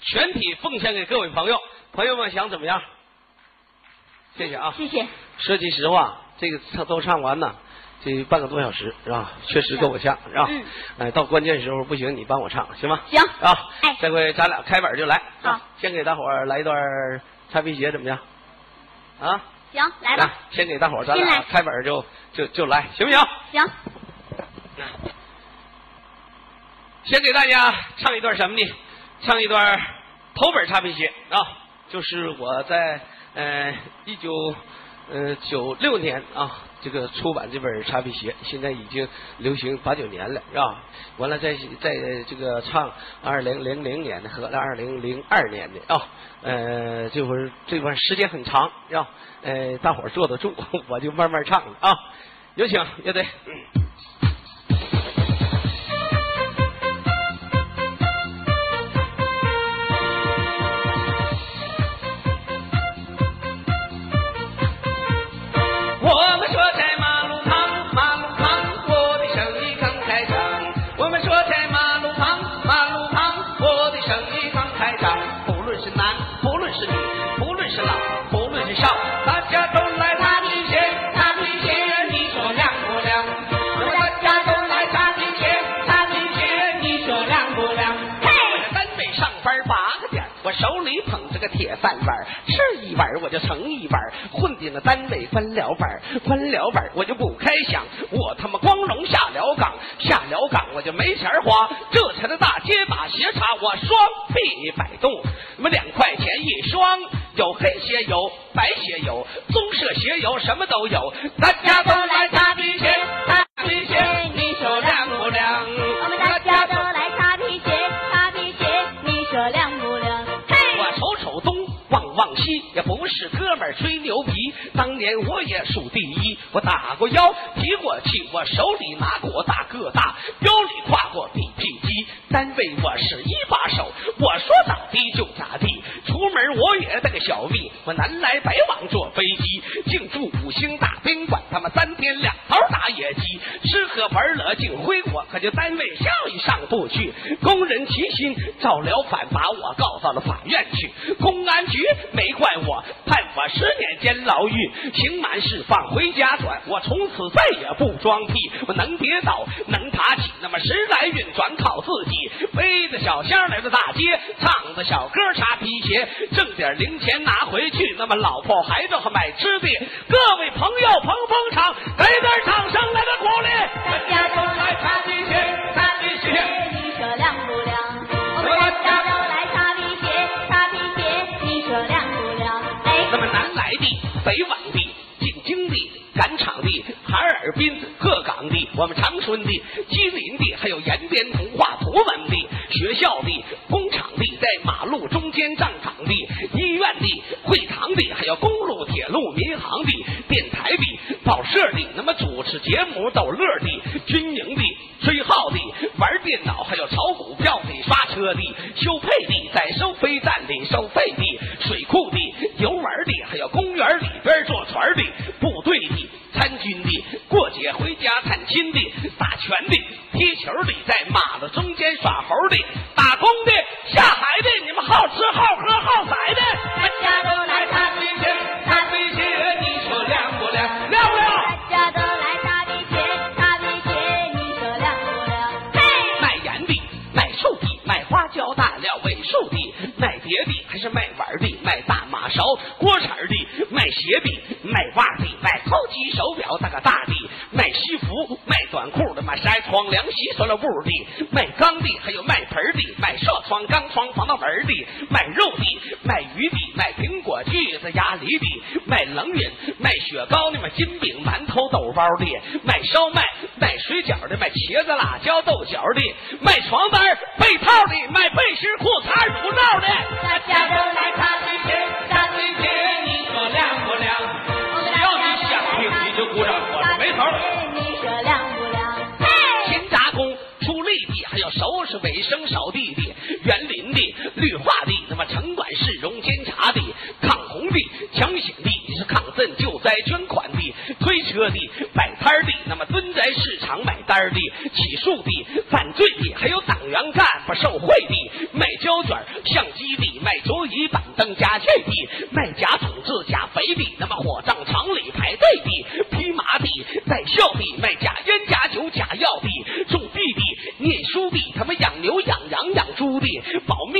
全体奉献给各位朋友。朋友们想怎么样？谢谢啊！谢谢。说句实话，这个唱都唱完呢，这半个多小时是吧？确实够我呛是吧？嗯。哎，到关键时候不行，你帮我唱行吗？行。啊。哎。这回咱俩开本就来。好。先给大伙儿来一段擦皮鞋怎么样？啊。行，来吧。先给大伙儿咱俩开本就就就来，行不行？行。先给大家唱一段什么呢？唱一段头本擦皮鞋啊，就是我在呃一九呃九六年啊，这个出版这本擦皮鞋，现在已经流行八九年了，是吧？完了再再这个唱二零零零年的和二零零二年的啊，呃这会儿这段时间很长，是吧？呃，大伙坐得住，我就慢慢唱了啊。有请乐队。本，关了本我就不开想，我他妈光荣下了岗，下了岗我就没钱花，这才的大街把鞋擦，我双臂摆动，那么两块钱一双，有黑鞋有白鞋有棕色鞋有什么都有，咱他们三天两头打野鸡，吃喝玩乐净挥霍，可就单位效益上不去，工人齐心造了反，把我告到了法院去，公安局。没怪我，判我十年监牢狱，刑满释放回家转，我从此再也不装屁，我能跌倒能爬起，那么时来运转靠自己，背着小箱来到大街，唱着小歌擦皮鞋，挣点零钱拿回去，那么老婆孩子还买吃的，各位朋友捧捧场，给点掌声来个鼓励，大家都来擦皮鞋，擦皮鞋，你说亮不亮？我们大家都来擦皮鞋，擦皮鞋，你说亮。那么南来的、北往的、进京的、赶场的、哈尔滨、鹤岗的、我们长春的、吉林的，还有延边童话图文的、学校的、工厂的，在马路中间站岗的、医院的、会堂的，还有公路、铁路、民航的、电台的、报社的，那么主持节目逗乐的、军营的、吹号的、玩电脑，还有炒股票的、刷车的、修配的，在收费站里收费的、水库的。游玩的，还有公园里边坐船的，部队的，参军的，过节回家探亲的，打拳的，踢球的，在马路中间耍猴的，打工的，下海的，你们好吃好喝好宰的，窗凉席塑料布的，卖缸的，还有卖盆的，卖射窗钢窗防盗门的，卖肉的，卖鱼的，卖苹果橘子鸭梨的，卖冷饮，卖雪糕的，卖金饼馒头豆包的，卖烧麦，卖水饺的，卖茄子辣椒豆角的，卖床单被套的，卖背心裤衩乳罩的，大家都来擦皮鞋。擦皮鞋，你说亮不亮？只要你想听，你就鼓掌，我没头。你说亮内地，还要收拾卫生扫地的、园林的、绿化的，那么城管市容监察的、抗洪的、抢险的，是抗震救灾捐款的、推车的、摆摊的，那么蹲在市场买单的、起诉的、犯罪的，还有党员干部受贿的、卖胶卷。相机的，卖桌椅板凳家具的，卖假种子假肥的，那么火葬场里排队的，披麻的，带孝的，卖假烟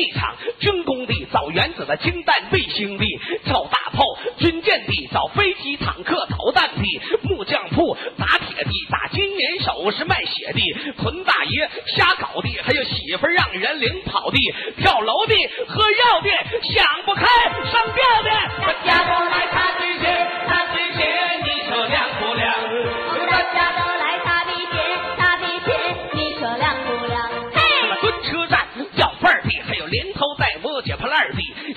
保密厂军工的，造原子的，氢弹卫星的，造大炮军舰的，造飞机坦克导弹的，木匠铺打铁的，打金银首饰卖血的，屯大爷瞎搞的，还有媳妇让人领跑的，跳楼的，喝药的，想不开上吊的，我家都来擦皮鞋，擦皮鞋，你说亮不亮？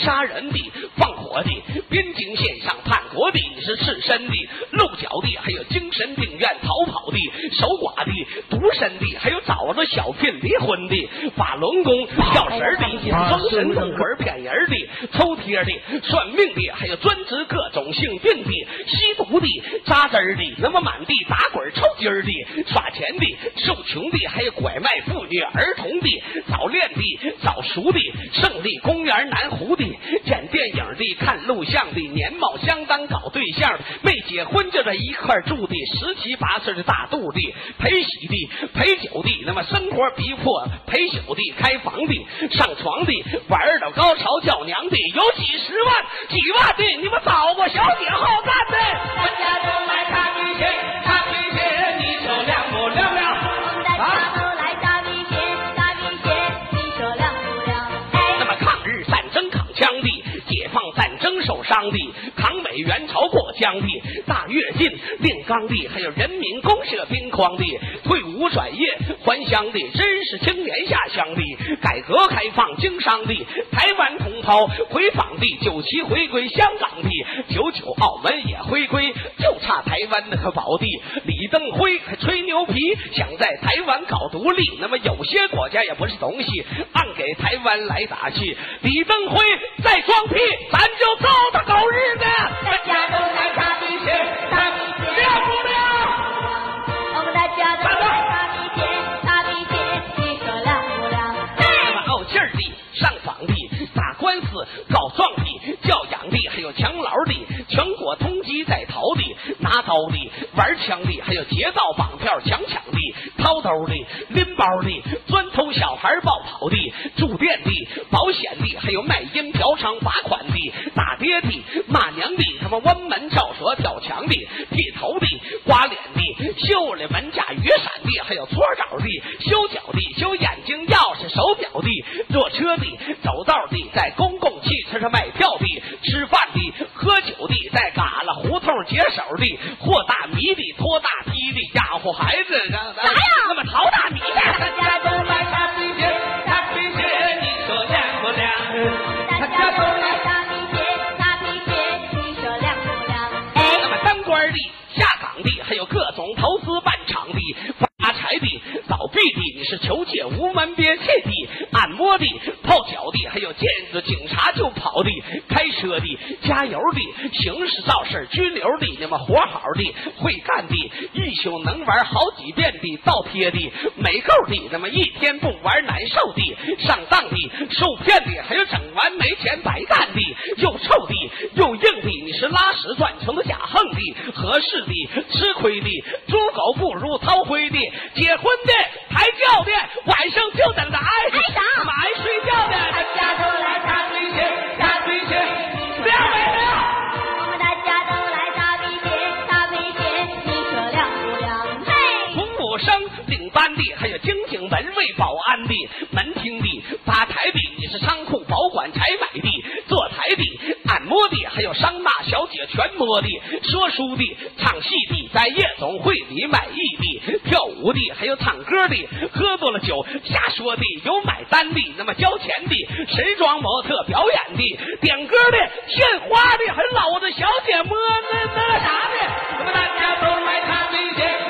杀人的，放火的，边境线上叛国的，你是赤身的，露脚的，还有精神病院逃跑的，守寡的，独身的，还有找着小聘离婚的，法轮功跳绳的，封神弄鬼骗人的，抽贴的，算命的，还有专职各种性病的，吸毒的，扎针的，那么满地打滚抽筋儿的，耍钱的，受穷的，还有拐卖妇女儿童的，早恋的，早熟的，胜利公园南湖的，演电影的，看录像的，年貌相当搞对象的，没结婚就在一块住的，十七八岁的大肚的，陪喜的，陪酒的，那么生活逼迫，陪酒的，开房的，上床的，玩到高潮叫娘的，有几十万、几万的，你们找过小姐好干的，大家都来擦皮鞋，擦皮鞋，你说亮不亮亮？大家都来擦皮鞋，擦皮鞋，你说亮不亮？那么抗日战争扛枪的，解放战争受伤的，抗美援朝过江的，大跃进炼钢的，还有人民公社兵荒的，退伍转业还乡的，真是青年下乡的，改革开放经商的，台湾同胞回访的，九七回归香港的，九九澳门也回归，就差台湾那个宝地。李登辉牛皮，想在台湾搞独立，那么有些国家也不是东西，按给台湾来打气。李登辉在装屁，咱就糟蹋狗日子！枪的，还有劫道绑票抢抢的、掏兜的、拎包的、专偷小孩抱跑的、住店的、保险的，还有卖淫嫖娼罚款的、打爹的、骂娘的，他妈弯门跳锁跳墙的、剃头的、刮脸的、修了门架雨伞的，还有搓澡的、修脚的、修眼睛、钥匙、手表的、坐车的、走道的，在公共汽车上卖票的、吃饭的、喝酒的，在旮旯胡同解手的、和大米的、拖大梯的、养活孩子的，啥呀那么淘大米的，大家都来大皮鞋，大皮鞋，你说亮不亮？大家都来大皮鞋，大皮鞋，你说亮不亮？哎那么当官的、下岗的，还有各种投资办厂的、发财的、倒闭的，你是求借无门别窃的、按摩的、泡脚的，还有见着警察就行驶肇事拘留的，那么活好的、会干的、一宿能玩好几遍的、倒贴的、没够的，那么一天不玩难受的、上当的、受骗的，还有整完没钱白干的、又臭的又硬的，你是拉屎转成的假横的、合适的、吃亏的、猪狗不如掏灰的、结婚的、抬轿的，晚上就等着挨挨打那么爱睡觉的，大家都来擦皮鞋，擦皮鞋，亮没生、领班的，还有经警、门卫、保安的、门厅的、吧台的，你是仓库保管采买的、坐台的、按摩的，还有桑拿小姐全摸的、说书的、唱戏的，在夜总会里买艺的、跳舞的，还有唱歌的，喝多了酒瞎说的，有买单的，那么交钱的，时装模特表演的，点歌的，献花的，还搂着小姐摸那那啥的，那么大家都来擦皮鞋，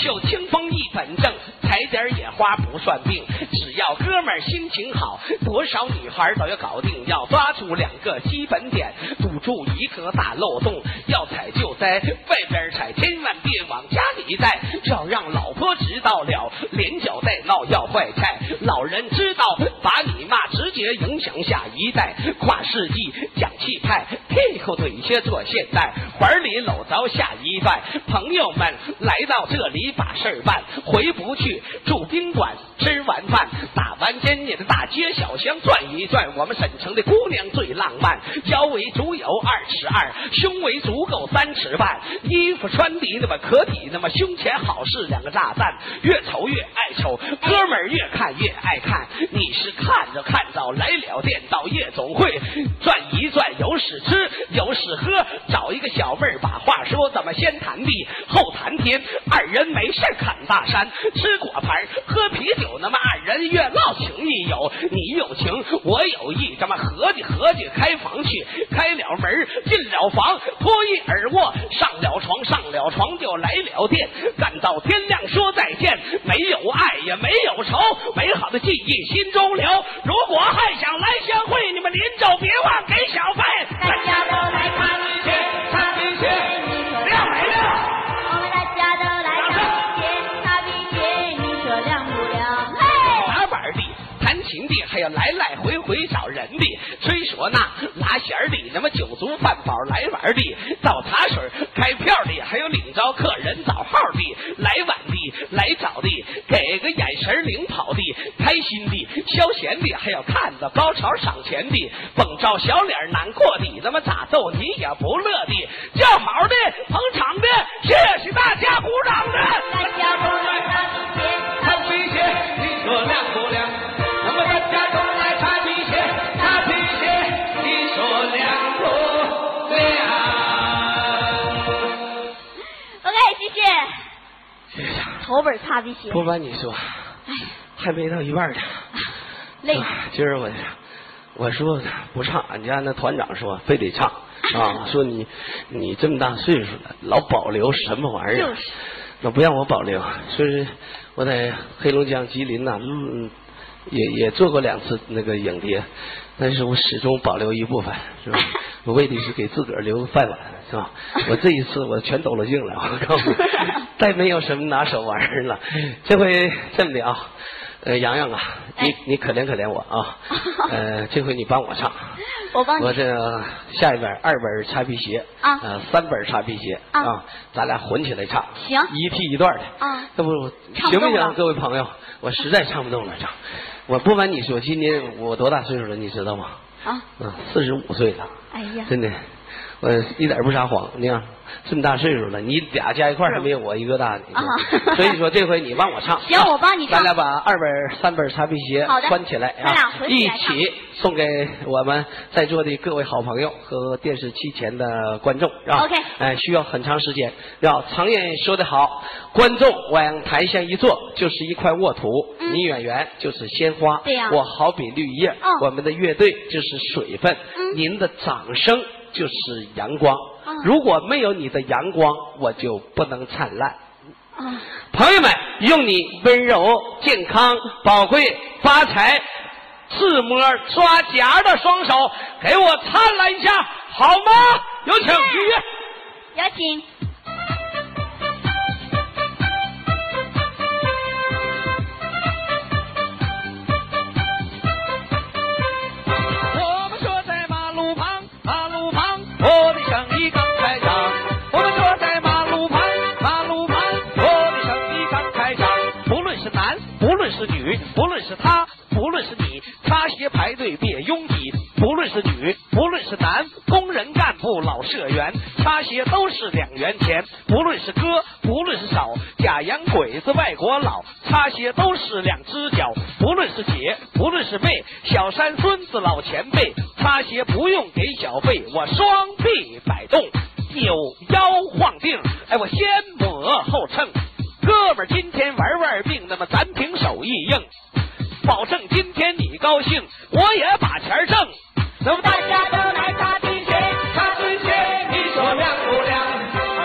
秀清风一本正，采点野花不算病。只要哥们儿心情好，多少女孩都要搞定。要抓住两个基本点，堵住一个大漏洞。要踩就在外边踩，千万别往家里带，要让老婆知道了，连脚带闹要坏菜。老人知道把你骂，直接影响下一代。跨世纪讲气派，屁股腿下做现代，怀里搂着下一代。朋友们来到这里把事儿办，回不去住宾馆，吃完饭打完针，你的大街小巷转一转。我们省城的姑娘最浪漫，腰围足有二尺二，胸围足够三尺半，衣服穿的那么可体，那么胸前好是两个炸弹，越瞅越爱瞅，哥们儿越看越爱看。你是看着看着来了店，到夜总会转一转，有屎吃有屎喝，找一个小妹儿把话说，怎么先谈地后谈天，二人没事侃大山，吃果盘喝啤酒，那么二人越唠情谊有，你有情我有意，咱们合计合计开房去，开了门进了房，脱衣而卧，上了床上了床就来了电，干到天亮说再见，没有爱也没有愁，美好的记忆心中留。如果还想来相会，你们临走别忘给小费。大家都来擦皮鞋，擦皮鞋，你说亮没亮？我们大家都来擦皮鞋，擦皮鞋，你说亮不亮？嘿，打板的、弹琴的，还有来来回回找人的，虽说那、拉弦的，那么酒足饭饱来玩的，倒茶水开票的，还有领着客人找号的，来晚的、来早的，给个眼神领跑的，开心的、消闲的，还有看着高潮赏钱的，绷着小脸难过的，那么咋逗你也不乐的，叫好的、捧场的，谢谢大家鼓掌的。大家都来头本擦皮鞋，不瞒你说，还没到一半呢。累。啊今儿我我说不唱，俺家那团长说非得唱 啊，说你你这么大岁数了，老保留什么玩意儿？就是那不让我保留，说是我在黑龙江吉林呐、嗯，也也做过两次那个影碟，但是我始终保留一部分，是吧？我为的是给自个儿留个饭碗，是吧？我这一次我全抖了劲了，我告诉你，再没有什么拿手玩意儿了。这回这么的啊，呃，洋洋啊，你哎你可怜可怜我啊，呃，这回你帮我唱。我帮你我这下一本二本擦皮鞋啊呃，三本擦皮鞋啊咱俩混起来唱，行一替一段的啊这不行不行？各位朋友，我实在唱不动了，唱。我不瞒你说，今年我多大岁数了，你知道吗？啊，嗯，四十五岁了，哎呀，真的，我一点不撒谎。你看这么大岁数了，你俩加一块还没有我一个大呢。啊所以说这回你帮我唱，行啊我帮你唱咱俩把二本、三本擦皮鞋穿起来啊，一起送给我们在座的各位好朋友和电视机前的观众啊。OK 哎，需要很长时间。要常言说得好，观众往台下一坐就是一块沃土，嗯你演员就是鲜花，对呀我好比绿叶，哦我们的乐队就是水分，嗯您的掌声就是阳光。哦如果没有你的阳光，我就不能灿烂。啊，朋友们，用你温柔、健康、宝贵、发财、自摸抓夹的双手，给我灿烂一下，好吗？有请。有请。不论是他，不论是你，擦鞋排队别拥挤。不论是女，不论是男，工人干部老社员，擦鞋都是两元钱。不论是哥，不论是嫂，假洋鬼子外国佬，擦鞋都是两只脚。不论是姐，不论是妹，小山孙子老前辈，擦鞋不用给小费，我双臂摆动，扭腰晃腚，哎，我先抹后蹭。哥们儿，今天玩玩命，那么咱凭手艺硬，保证今天你高兴，我也把钱挣。那么大家都来擦皮鞋，擦皮鞋，你说亮不亮？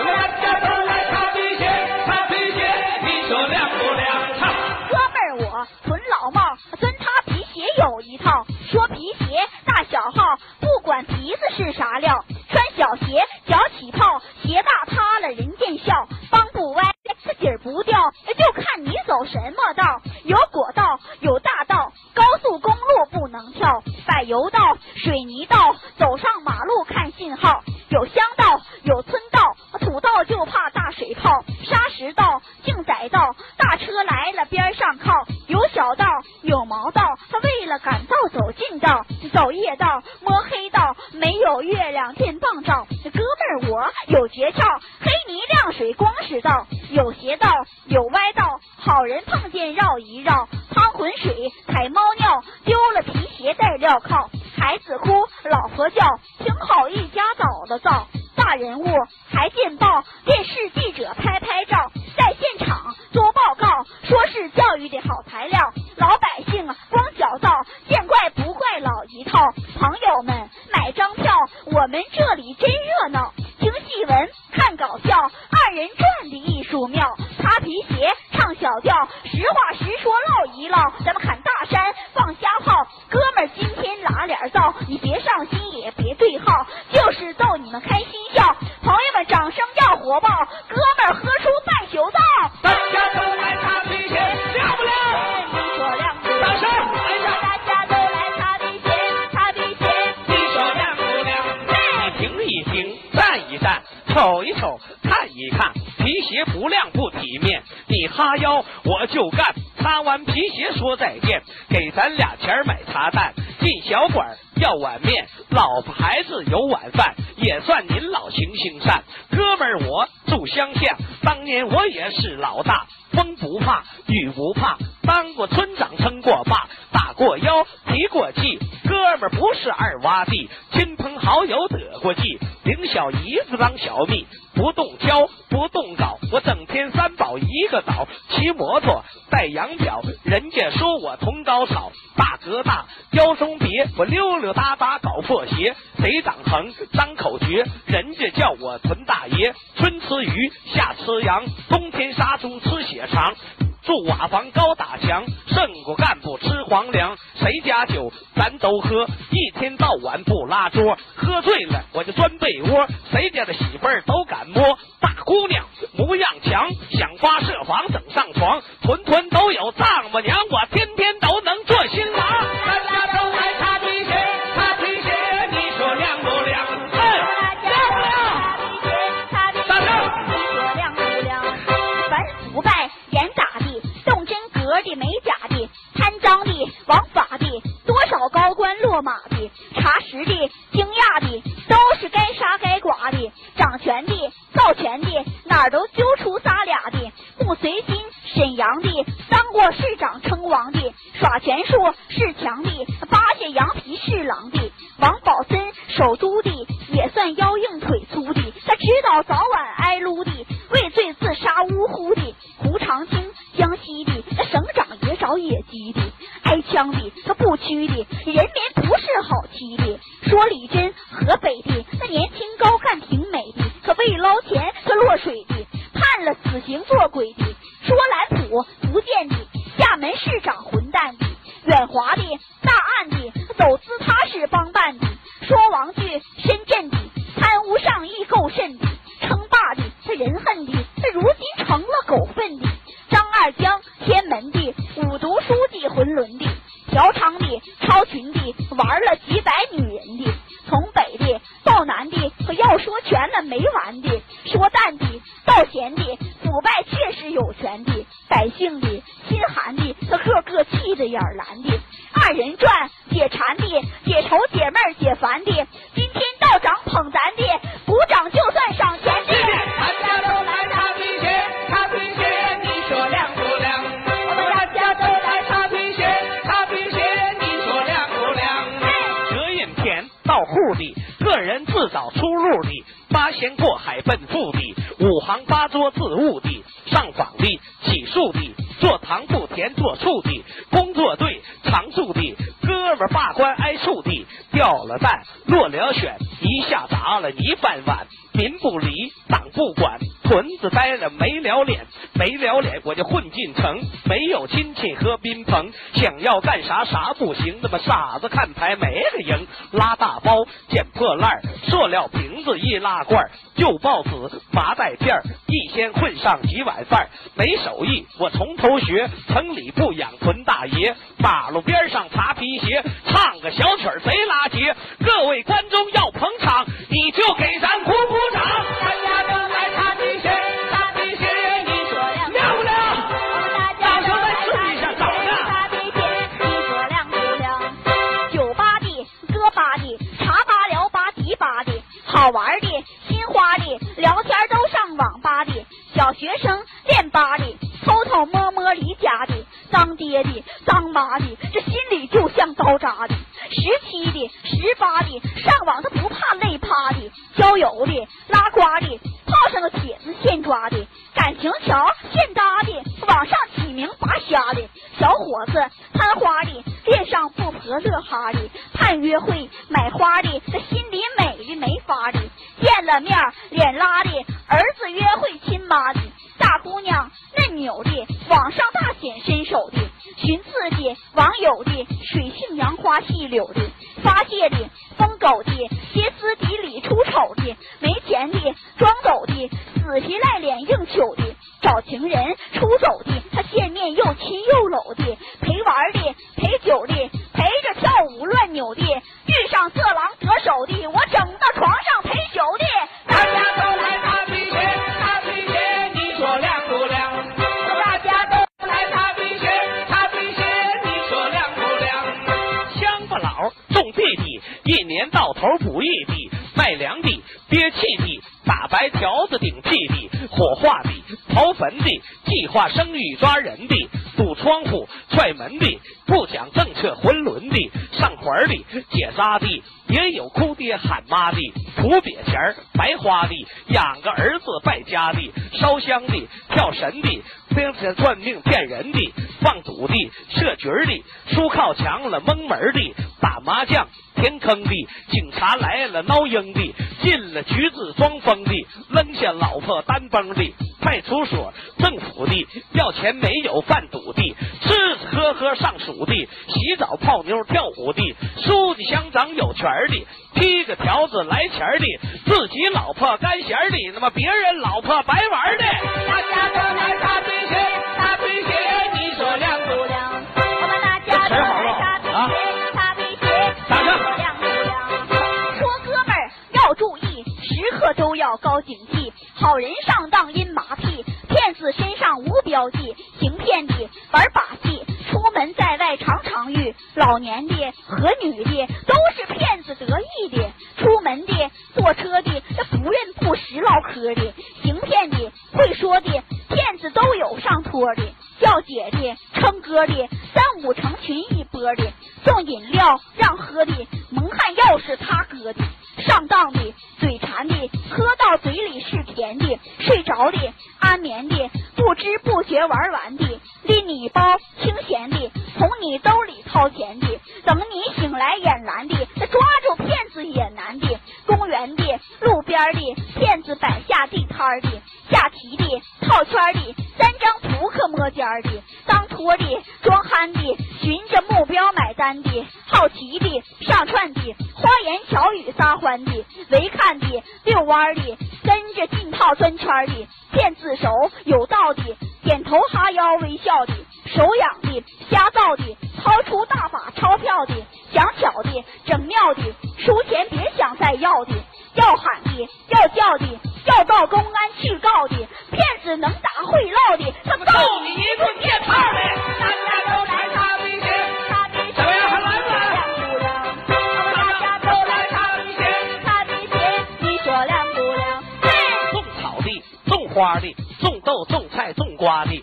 大家都来擦皮鞋，擦皮鞋，你说亮不亮？唱。哥们儿，我纯老帽，跟擦皮鞋有一套。说皮鞋大小号，不管皮子是啥料，穿小鞋脚起泡，鞋大塌了人见笑，帮不歪，鞋底儿不掉，就看你走什么道？有国道，有大道，高速公路不能跳，柏油道、水泥道，走上马路看信号。有乡道，有村道，土道就怕大水泡，沙石道、竞载道，大车来了边上靠。有小道，有毛道，为了赶道走近道，走夜道摸黑道，没有月亮电棒照。哥们儿我有诀窍，黑泥亮水光是道，有斜道，有歪道，好人碰见绕一绕，趟浑水踩猫尿，丢了皮鞋带镣铐，孩子哭，老婆叫，挺好一家倒的造，大人物还见报，电视记者拍拍照，在现场做报告，说是教育的好材料，老百姓造，见怪不怪老一套，朋友们买张票，我们这里真热闹，听戏文看搞笑，二人转的艺术妙，擦皮鞋唱小调，实话实说唠一唠，咱们砍大山放瞎炮，哥们儿今天拉脸造，你别上心也别对号，就是逗你们开心笑，朋友们掌声要火爆，哥们儿喝出半宿造。瞅一瞅，看一看，皮鞋不亮不体面，你哈腰我就干。擦完皮鞋说再见，给咱俩钱儿买茶蛋，进小馆要碗面，老婆孩子有晚饭，也算您老行行善。哥们儿我住乡下，当年我也是老大，风不怕雨不怕，当过村长称过爸，打过腰提过气，哥们儿不是二洼地，亲朋好友得过气，领小姨子当小蜜，不动挑不动镐，我整天三宝一个倒，骑摩托戴洋表，人家说我同高草，大哥大腰别，我溜溜达达搞破鞋，贼长横张口诀，人家叫我屯大爷，春吃鱼夏吃羊，冬天杀猪吃血肠。住瓦房高打墙，胜过干部吃皇粮。谁家酒咱都喝，一天到晚不拉桌。喝醉了我就钻被窝，谁家的媳妇儿都敢摸。大姑娘模样强，想发设防整上床，屯屯都有丈母娘，我天天都能做新郎。大家都来超群的，玩了几百女人的，从北的到南的，可要说全了没完的，说淡的到咸的，腐败确实有权的，百姓的心寒的，他个个气得眼儿蓝的，二人转解馋的，解愁解闷解烦的，今天道长捧咱先过海奔富的，五行八桌自务的，上访的，起诉的，做糖不甜做醋的，工作队常驻的，哥们罢官挨处的，掉了蛋落了选，一下砸了一饭碗，民不离党不管，屯子待了没了脸，没了脸我就混进城，没有亲戚和宾朋，想要干啥啥不行，那么傻子看牌没个赢，拉大包捡破烂，塑料瓶子易拉罐，旧报纸麻袋片，一天混上几碗饭，没手艺我从头学，城里不养屯大爷，马路边上擦皮鞋，唱个小曲贼拉节，各位观众要捧场，你就给咱鼓鼓掌，好玩的、心花的，聊天都上网吧的，小学生练吧的，偷偷摸摸离家的，当爹的、当妈的，这心里就像刀扎的。十七的、十八的，上网他不怕累趴的，交友的、拉呱的，泡上个帖子现抓的，感情桥现搭的，网上起名拔瞎的，小伙子贪花的，恋上富婆乐哈的，盼约会买花的，这心里美的没法的，见了面脸拉的，儿子约会亲妈的，大姑娘嫩扭的，网上大显身手的，寻刺激网友的，水性杨花细柳的，发泄的疯狗的，歇斯底里出丑的，没钱的装狗的，死皮赖脸硬求的，找情人出走的，他见面又亲又搂的，陪玩的陪酒的，陪着跳舞乱扭的，遇上色狼得手的，我整到床上陪酒的，大家都来擦皮鞋，擦皮鞋你说亮不亮？大家都来擦皮鞋，擦皮鞋你说亮不亮？乡巴佬种地的，一年到头不易的，卖粮的，憋气的，打白条子顶屁的，火化的，刨坟的，计划生育抓人的，堵窗户踹门的，不讲政策混伦的，上环的，解扎的，也有哭爹喊妈的，土瘪钱白花的，养个儿子败家的，烧香的，跳神的，兵钱算命骗人的，放赌的，设局的，书靠墙了蒙门的，打麻将填坑的，警察来了闹鹰的，进了局子装疯的，扔下老婆单崩的，派出所政府的，要钱没有贩毒的，吃吃喝喝上数的，洗澡泡妞跳舞的，书记乡长有权的，踢个条子来钱的，自己老婆干闲的，那么别人老婆白玩的，大家要高警惕，好人上当阴马屁，骗子身上无标记，行骗的玩把戏，出门在外常常遇，老年的和女的都是骗子得意的，出门的坐车的这不认不识唠嗑的，行骗的会说的骗子都有上托的，叫姐的称哥的三五成群一波的，送饮料让喝的蒙汗药是他哥的，上当的嘴馋的喝到嘴里是甜的，睡着的安眠的不知不觉玩完的，拎你包清闲的，从你兜里掏钱的，等你醒来眼蓝的，那抓住骗子也难的，公园的路边的骗子摆下地摊的，下棋的套圈的，三张扑克摸尖的，当托的装憨的，寻着单的，好奇的上串的，花言巧语撒欢的，围看的遛弯的，跟着进套钻圈的，骗子手有道的，点头哈腰微笑的，手痒的瞎造的，掏出大把钞票的，想巧的整妙的，输钱别想再要的，要喊的要叫的，要到公安去告的，骗子能打会唠的，他揍你一顿电炮的，大家都花的、种豆、种菜、种瓜的、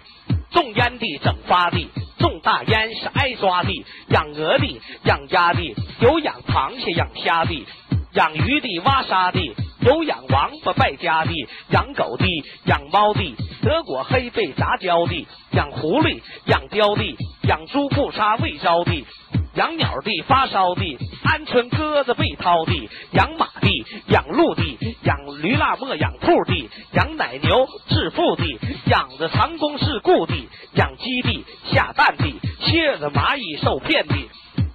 种烟的、整发的、种大烟是挨抓的，养鹅的、养鸭的，有养螃蟹、养虾的，养鱼的、挖沙的，有养王八败家的，养狗的、养猫的，德国黑背杂交的，养狐狸、养貂的，养猪不杀未招的。养鸟的、发烧的、鹌鹑鸽子被掏的、养马的、养鹿的、养驴腊磨、养兔的、养奶牛致富的、养着长工事故的、养鸡的、下蛋的、蝎子蚂蚁受骗的。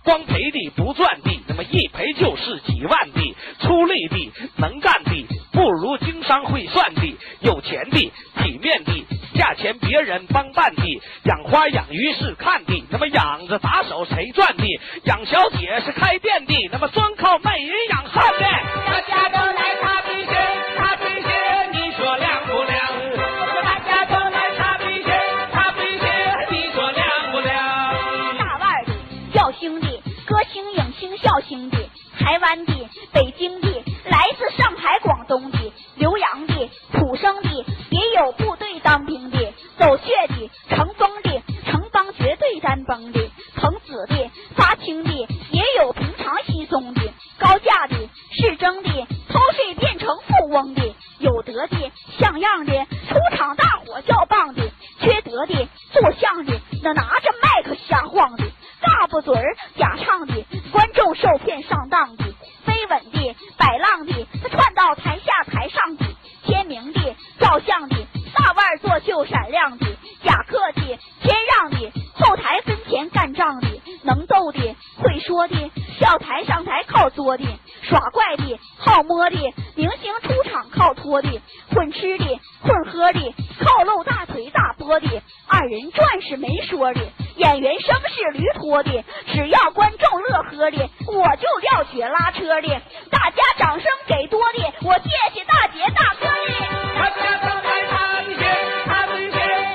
光赔的不赚的，那么一赔就是几万的，出力的能干的，不如经商会算的，有钱的体面的，价钱别人帮办的，养花养鱼是看的，那么养着打手谁赚的？养小姐是开店的，那么专靠卖淫养汉的。大家都来擦皮鞋，擦皮鞋，你说亮不亮？大家都来擦皮鞋，擦皮鞋，你说亮不亮？大腕的、叫兄弟、歌星、影星、笑星的，台湾的、北京的，来自上海、广东的，浏阳的、土生的，也有部队当兵的，走穴的、成风的，城邦绝对单崩的，藤子的、发青的，也有平常稀松的，高价的、市争的，偷税变成富翁的，有德的、像样的，出场大伙叫棒的，缺德的、做相的，那拿着麦克瞎晃的，大不嘴儿假唱的，观众受骗上当的，飞吻的、摆浪的，他窜到台下台上的，签名的、照相的，大腕儿作秀闪亮的，假客气谦让的，后台分钱干仗的，能逗的会说的，笑台上台靠作的，耍怪的好摸的，明星出场靠拖的，混吃的混喝的，靠露大腿大波的，二人转是没说的，演员生是驴拖的，只要观众乐呵的，我就撂雪拉车的，大家掌声给多的，我谢谢大姐大哥的。大家都鞋，鞋，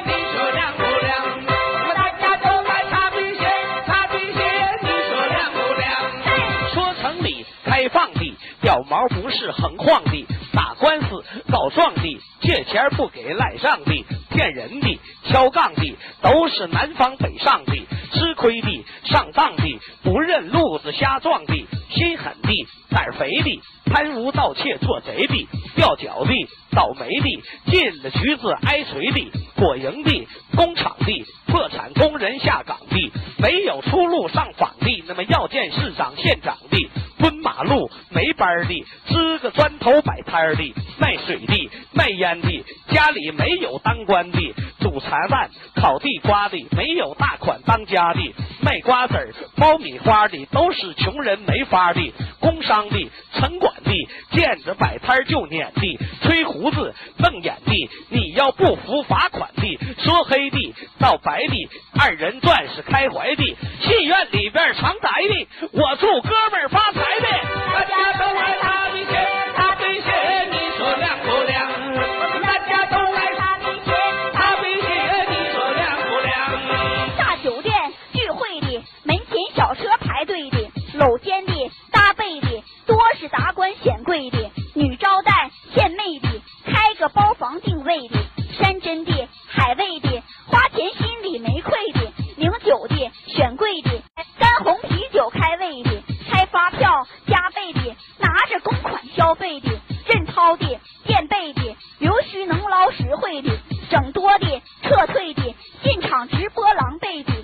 你说亮不亮？大家都鞋，鞋，你说亮不亮？说城里开放的，掉毛不是横晃的，告状的，借钱不给赖账的，骗人的，敲杠的，都是南方北上的，吃亏的，上当的，不认路子瞎撞的，心狠的，胆肥的，贪污盗窃做贼的，掉脚的，倒霉的，进了局子挨锤的，果蝇的，工厂的，破产工人下岗的，没有出路上访的，那么要见市长县长的，路没班的，支个砖头摆摊的，卖水的，卖烟的，家里没有当官的，煮茶蛋、烤地瓜的，没有大款当家的，卖瓜子儿、包米花的，都是穷人没法的，工商的、城管的，见着摆摊就撵的，吹胡子、瞪眼的，你要不服罚款的，说黑的到白的，二人转是开怀的，戏院里边常待的，我祝哥们儿发财的。大家都来擦皮鞋，擦皮鞋，的，搂肩的、搭背的，多是达官显贵的，女招待、献媚的，开个包房定位的，山珍的、海味的，花钱心里没愧的，领酒的、选贵的，干红啤酒开胃的，开发票加倍的，拿着公款消费的，认掏的、垫背的，留须能捞实惠的，整多的、撤退的，进场直播狼狈，的，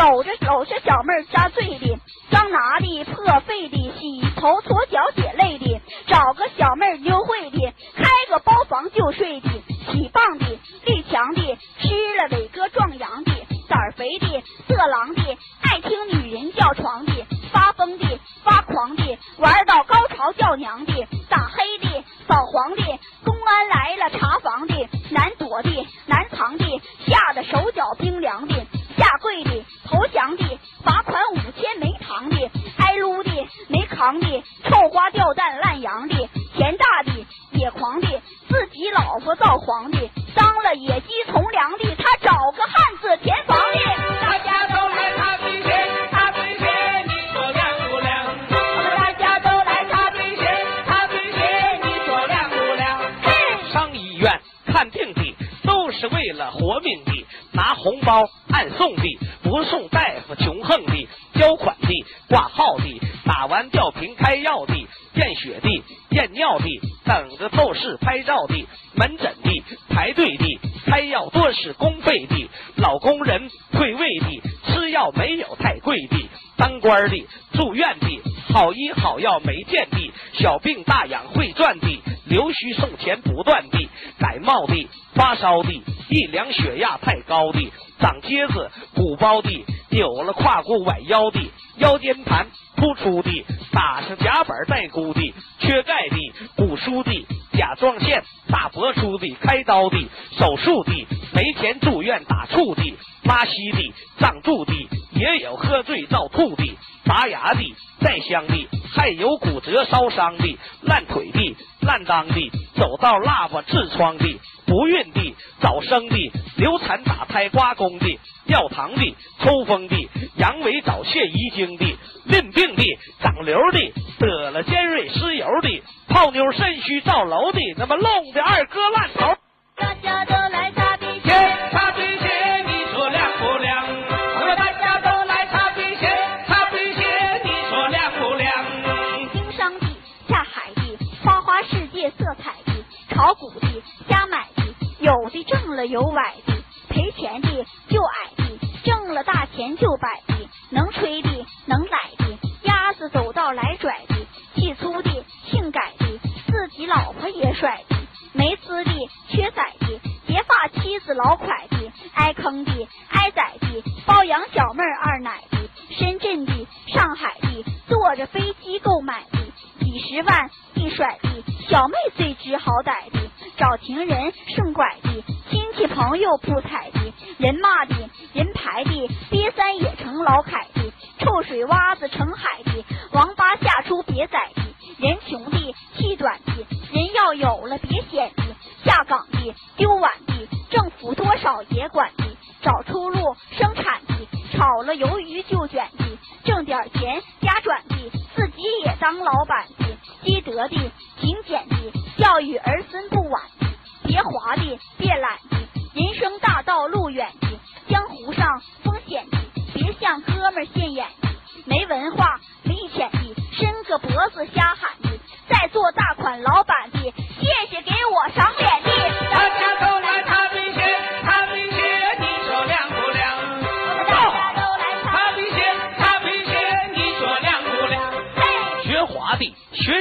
搂着搂着小妹儿扎醉的，桑拿的、破费的，洗头搓脚解累的，找个小妹儿幽会的，开个包房就睡的，起棒的、力强的，吃了伟哥壮阳的，胆儿肥的、色狼的，爱听女人叫床的，发疯的、发狂的，玩到高潮叫娘的，打黑的、扫黄的，公安来了查房的，难躲的、难藏的，吓得手脚冰凉的，狂的，臭花吊蛋烂洋的，钱大的、野狂的，自己老婆造黄的，当了野鸡从良的，他找个汉子填房红包暗送的，不送大夫穷横的，交款的，挂号的，打完吊瓶开药的，验血的，验尿的，等着透视拍照的，门诊的，排队的，开药多是公费的，老工人退位的，吃吃药没有太贵的，当官的、住院的、好医好药没见的，小病大养会赚的，留须送钱不断的，感冒的、发烧的、一量血压太高的、长疖子、鼓包的、扭了胯骨崴腰的、腰间盘突出的、打上夹板带箍的、缺钙的、骨疏的、甲状腺大脖出的、开刀的、手术的、没钱住院打醋的、拉稀的、胀住的，也有喝醉造吐的、拔牙的、带香的，还有骨折烧伤的、烂腿的、烂裆的、走道喇叭痔疮的、不孕的、早生的、流产打胎刮宫的、尿糖的、抽风的、阳痿早泄遗精的、淋病的、长瘤的、得了尖锐湿疣的、泡妞肾虚造楼的，那么弄的二哥烂头。大家都来擦皮鞋鞋，擦皮鞋，你说亮不亮？我说大家都来擦皮鞋，擦皮鞋，你说亮不亮？经商的、下海的、花花世界色彩的、炒股的、瞎买的，有的挣了有崴的，赔钱的就矮的，挣了大钱就摆的，能吹的能来的，鸭子走道来拽的，气粗的性改的，自己老婆也甩的，没资的缺宰的，结发妻子老快的，挨坑的挨宰的，包养小妹二奶的，深圳的上海的，坐着飞机购买的，几十万一甩的，小妹最知好歹的，找情人顺拐的，亲戚朋友不睬的，人骂的，人排的，瘪三也成老凯的，臭水洼子成海的，王八下出别宰的，人穷的气短的，人要有了别显的，下岗的丢碗的，政府多少也管的，找出路生产，炒了鱿鱼就卷的，挣点钱家转的，自己也当老板的，积德的勤俭的，教育儿孙不晚的，别滑的别懒的，人生大道路远的，江湖上风险的，别向哥们儿现眼的，没文化没钱的，伸个脖子瞎喊的，在做大款老板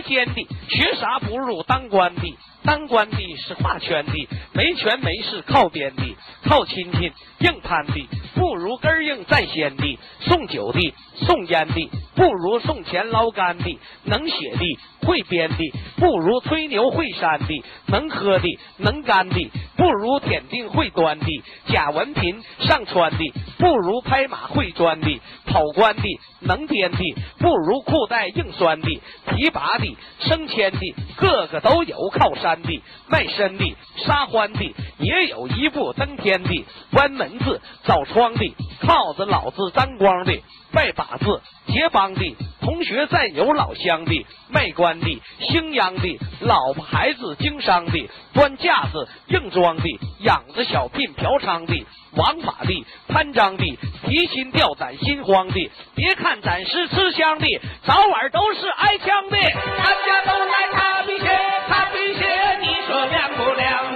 编的，学啥不如当官的。当官的是画圈的，没权没势靠编的，靠亲戚硬攀的，不如根硬在先的。送酒的，送烟的，不如送钱捞干的。能写的，会编的，不如吹牛会扇的。能喝的，能干的，不如点定会端的。假文凭上穿的，不如拍马会钻的。跑官的，能颠的，不如裤带硬拴的。提拔的，升迁的，个个都有靠山的。卖身的，杀欢的，也有一步登天的。关门子，找窗的，靠着老子沾光的。拜把子，结帮的，同学再有老乡的，卖官的，兴阳的，老婆孩子经商的，端架子硬装的，养着小聘嫖娼的，王法的，贪赃的，提心吊胆心慌的。别看暂时吃香的，早晚都是挨枪的。大家都来擦皮鞋，擦皮鞋，你说亮不亮？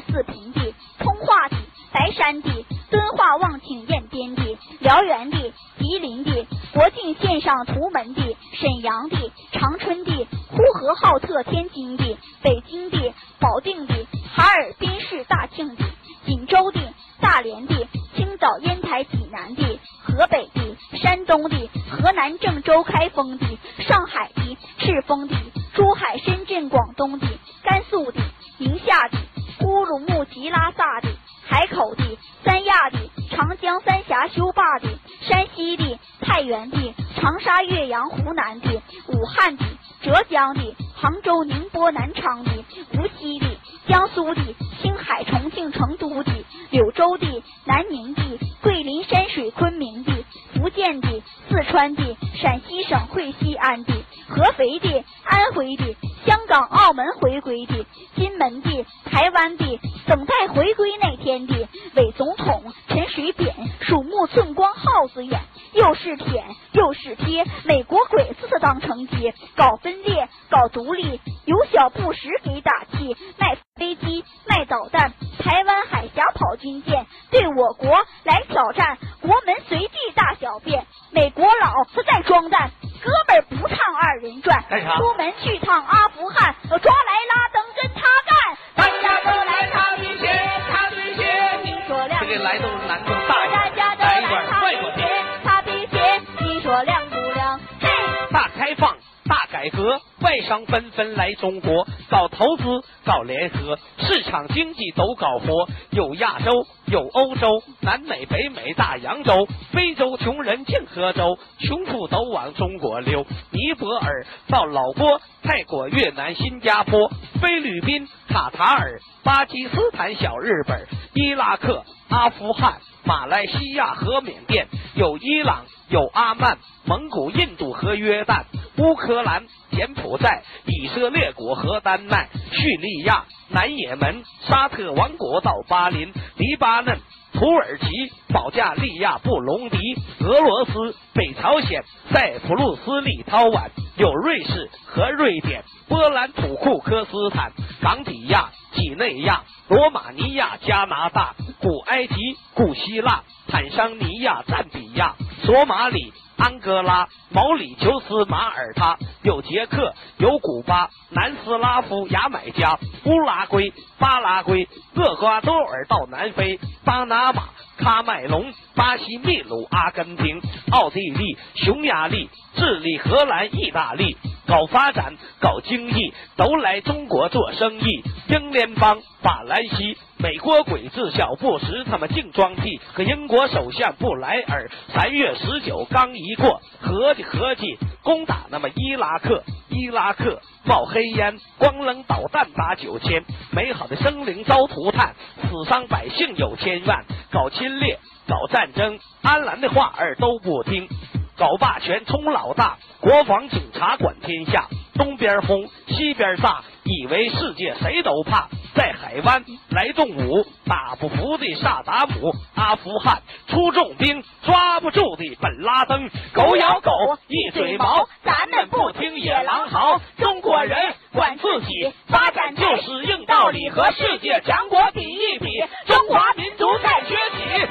四平的、通化的、白山的、敦化望庆燕边的、辽源的、吉林的、国境线上图门的、沈阳的、长春的、呼和浩特天津的、北京的、保定的、哈尔滨市大庆的、锦州的、大连的、青岛烟台济南的、河北的、山东的、河南郑州开封的、上海的、赤峰的、珠海、深圳、广东的、甘肃的、宁夏的、乌鲁木齐、拉萨的、海口的、三亚的、长江三峡修坝的、山西的、太原的、长沙、岳阳、湖南的、武汉的、浙江的、杭州、宁波、南昌的、无锡的、江苏的、青海、重庆、成都的、柳州的、南宁的、桂林、山水、昆明的、福建的、四川的、陕西省会西安的、合肥的、安徽的、香港、澳门回归的，金门的，台湾的，等待回归那天的伪总统陈水扁，鼠目寸光耗子眼，又是舔又是贴，美国鬼子的当成接，搞分裂搞独立，有小布什给打气，卖飞机卖导弹，台湾海峡跑军舰，对我国来挑战，国门随地大小便，美国佬他在装蛋，哥们儿不唱二人转，出门去趟阿富汗，抓来拉登跟他干，大家都来擦皮鞋，擦皮鞋，你说亮这个来都是难度大大家都来擦皮鞋，擦皮鞋，你说亮不亮？嘿。大开放、大改革，外商纷纷来中国搞投资、搞联合，市场经济都搞活。有亚洲，有欧洲，南美、北美、大洋洲，非洲穷人净喝粥，穷富都往中国溜。尼泊尔到老挝，泰国、越南、新加坡，菲律宾、卡塔尔，巴基斯坦、小日本，伊拉克、阿富汗。马来西亚和缅甸，有伊朗，有阿曼、蒙古、印度和约旦，乌克兰、柬埔寨、以色列国和丹麦、叙利亚、南也门、沙特王国到巴林、黎巴嫩。土耳其、保加利亚、布隆迪、俄罗斯、北朝鲜、塞浦路斯、立陶宛，有瑞士和瑞典、波兰、土库科斯坦、冈比亚、几内亚、罗马尼亚、加拿大、古埃及、古希腊、坦桑尼亚、赞比亚、索马里、安哥拉、毛里求斯、马耳他，有捷克，有古巴、南斯拉夫、牙买加、乌拉圭、巴拉圭、厄瓜多尔到南非、巴拿马、喀麦隆、巴西、秘鲁、阿根廷、奥地利、匈牙利、智利、荷兰、意大利。搞发展、搞经济，都来中国做生意。英联邦、法兰西、美国鬼子小布什他们净装屁，和英国首相布莱尔三月十九刚一过，合计合计攻打那么伊拉克，伊拉克冒黑烟，光扔导弹打九千，美好的生灵遭涂炭，死伤百姓有千万，搞侵略，搞战争，安澜的话儿都不听。搞霸权充老大，国防警察管天下，东边轰，西边炸，以为世界谁都怕。在海湾来动武打不服的萨达姆阿富汗出重兵抓不住的本拉登。狗咬狗一嘴毛咱们不听野狼嚎。中国人管自己发展就是硬道理和世界强国比一比中华民族在崛起